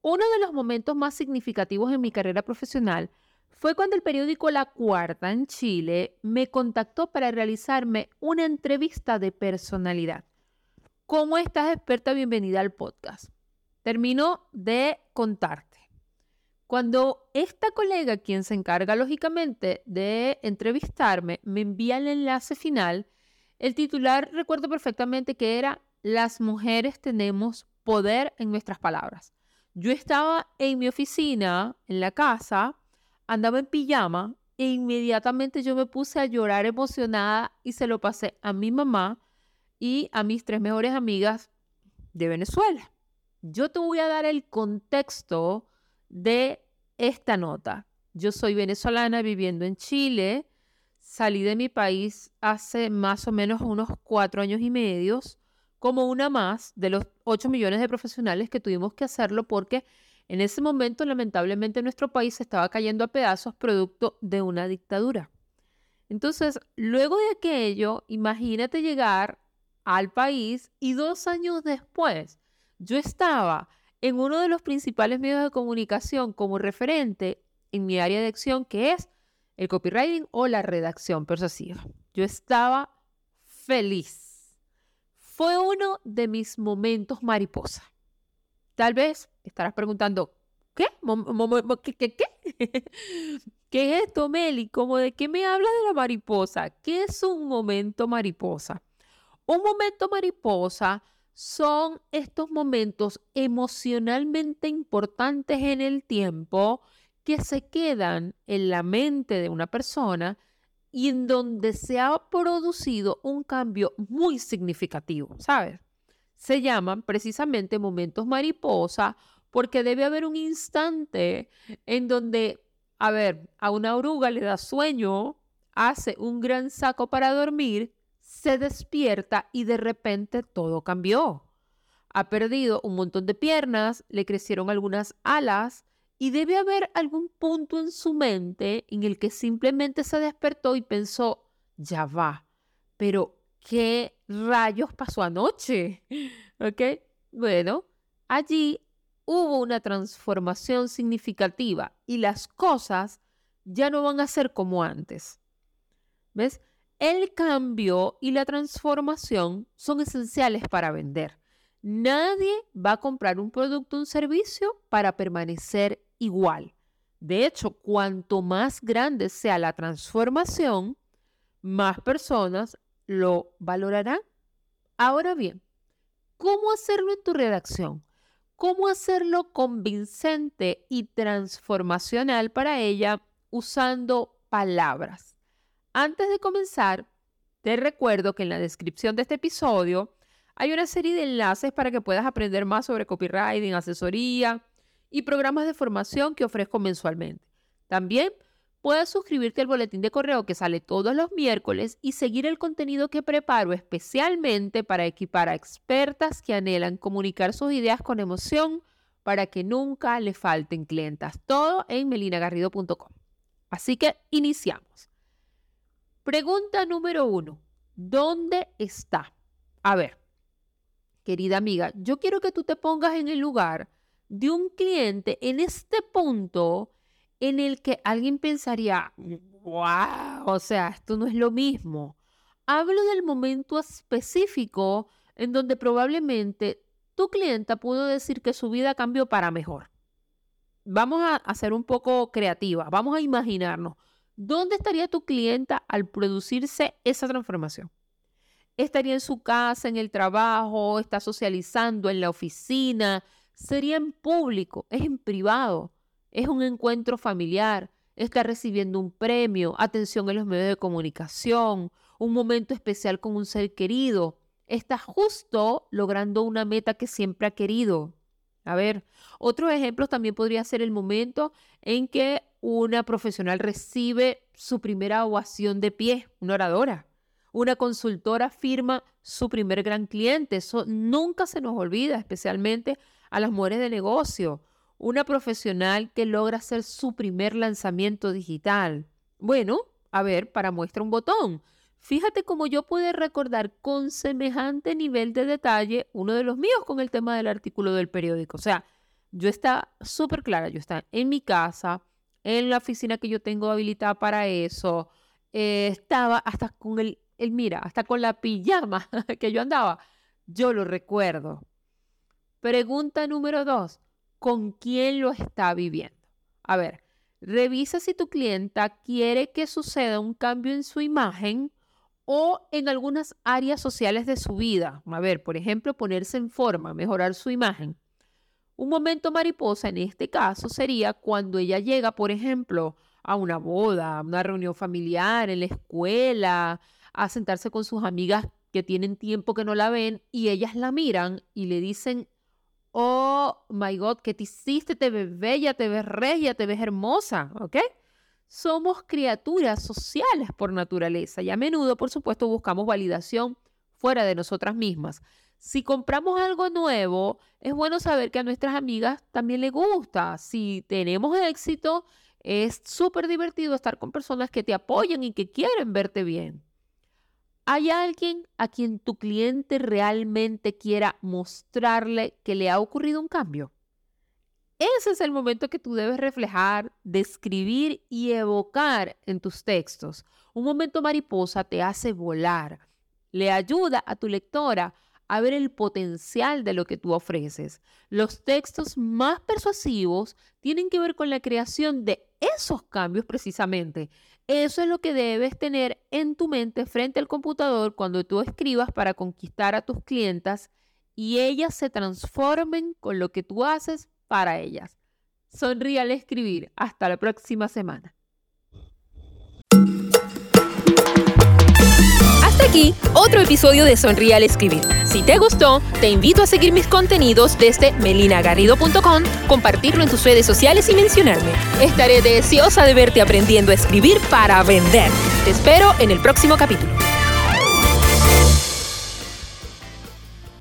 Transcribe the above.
Uno de los momentos más significativos en mi carrera profesional fue cuando el periódico La Cuarta en Chile me contactó para realizarme una entrevista de personalidad. ¿Cómo estás, experta? Bienvenida al podcast. Termino de contarte. Cuando esta colega, quien se encarga lógicamente de entrevistarme, me envía el enlace final, el titular recuerdo perfectamente que era Las mujeres tenemos poder en nuestras palabras. Yo estaba en mi oficina, en la casa, andaba en pijama e inmediatamente yo me puse a llorar emocionada y se lo pasé a mi mamá y a mis tres mejores amigas de Venezuela. Yo te voy a dar el contexto de esta nota. Yo soy venezolana viviendo en Chile. Salí de mi país hace más o menos unos cuatro años y medio como una más de los 8 millones de profesionales que tuvimos que hacerlo porque en ese momento lamentablemente nuestro país estaba cayendo a pedazos producto de una dictadura. Entonces, luego de aquello, imagínate llegar al país y dos años después, yo estaba en uno de los principales medios de comunicación como referente en mi área de acción, que es el copywriting o la redacción persuasiva. Yo estaba feliz fue uno de mis momentos mariposa. Tal vez estarás preguntando, ¿qué? ¿Qué, es esto, Meli? ¿Cómo de qué me habla de la mariposa? ¿Qué es un momento mariposa? Un momento mariposa son estos momentos emocionalmente importantes en el tiempo que se quedan en la mente de una persona y en donde se ha producido un cambio muy significativo, ¿sabes? Se llaman precisamente momentos mariposa porque debe haber un instante en donde, a ver, a una oruga le da sueño, hace un gran saco para dormir, se despierta y de repente todo cambió. Ha perdido un montón de piernas, le crecieron algunas alas, y debe haber algún punto en su mente en el que simplemente se despertó y pensó, ya va, pero ¿qué rayos pasó anoche? ¿Ok? Bueno, allí hubo una transformación significativa y las cosas ya no van a ser como antes. ¿Ves? El cambio y la transformación son esenciales para vender. Nadie va a comprar un producto o un servicio para permanecer igual. De hecho, cuanto más grande sea la transformación, más personas lo valorarán. Ahora bien, ¿cómo hacerlo en tu redacción? ¿Cómo hacerlo convincente y transformacional para ella usando palabras? Antes de comenzar, te recuerdo que en la descripción de este episodio hay una serie de enlaces para que puedas aprender más sobre copywriting, asesoría, y programas de formación que ofrezco mensualmente. También puedes suscribirte al boletín de correo que sale todos los miércoles y seguir el contenido que preparo especialmente para equipar a expertas que anhelan comunicar sus ideas con emoción para que nunca le falten clientas. Todo en melinagarrido.com. Así que iniciamos. Pregunta número uno. ¿Dónde está? A ver, querida amiga, yo quiero que tú te pongas en el lugar de un cliente en este punto en el que alguien pensaría, wow, o sea, esto no es lo mismo. Hablo del momento específico en donde probablemente tu clienta pudo decir que su vida cambió para mejor. Vamos a ser un poco creativa, vamos a imaginarnos, ¿dónde estaría tu clienta al producirse esa transformación? ¿Estaría en su casa, en el trabajo, está socializando en la oficina, sería en público, es en privado, es un encuentro familiar, está recibiendo un premio, atención en los medios de comunicación, un momento especial con un ser querido, está justo logrando una meta que siempre ha querido. A ver, otro ejemplo también podría ser el momento en que una profesional recibe su primera ovación de pie, una oradora. Una consultora firma su primer gran cliente. Eso nunca se nos olvida, especialmente a las mujeres de negocio. Una profesional que logra hacer su primer lanzamiento digital. Bueno, a ver, para muestra un botón. Fíjate cómo yo puedo recordar con semejante nivel de detalle uno de los míos con el tema del artículo del periódico. O sea, yo estaba súper clara, yo estaba en mi casa, en la oficina que yo tengo habilitada para eso, eh, estaba hasta con el, el, mira, hasta con la pijama que yo andaba. Yo lo recuerdo. Pregunta número dos, ¿con quién lo está viviendo? A ver, revisa si tu clienta quiere que suceda un cambio en su imagen o en algunas áreas sociales de su vida. A ver, por ejemplo, ponerse en forma, mejorar su imagen. Un momento mariposa en este caso sería cuando ella llega, por ejemplo, a una boda, a una reunión familiar, en la escuela, a sentarse con sus amigas que tienen tiempo que no la ven y ellas la miran y le dicen, oh my God, ¿qué te hiciste? Te ves bella, te ves regia, te ves hermosa, ¿ok? somos criaturas sociales por naturaleza y a menudo, por supuesto, buscamos validación fuera de nosotras mismas. Si compramos algo nuevo, es bueno saber que a nuestras amigas también les gusta. Si tenemos éxito, es súper divertido estar con personas que te apoyan y que quieren verte bien. ¿Hay alguien a quien tu cliente realmente quiera mostrarle que le ha ocurrido un cambio? Ese es el momento que tú debes reflejar, describir y evocar en tus textos. Un momento mariposa te hace volar, le ayuda a tu lectora a ver el potencial de lo que tú ofreces. Los textos más persuasivos tienen que ver con la creación de esos cambios precisamente. Eso es lo que debes tener en tu mente frente al computador cuando tú escribas para conquistar a tus clientas y ellas se transformen con lo que tú haces para ellas. Sonríe al escribir. Hasta la próxima semana. Aquí otro episodio de Sonríe al escribir. Si te gustó, te invito a seguir mis contenidos desde melinagarrido.com, compartirlo en tus redes sociales y mencionarme. Estaré deseosa de verte aprendiendo a escribir para vender. Te espero en el próximo capítulo.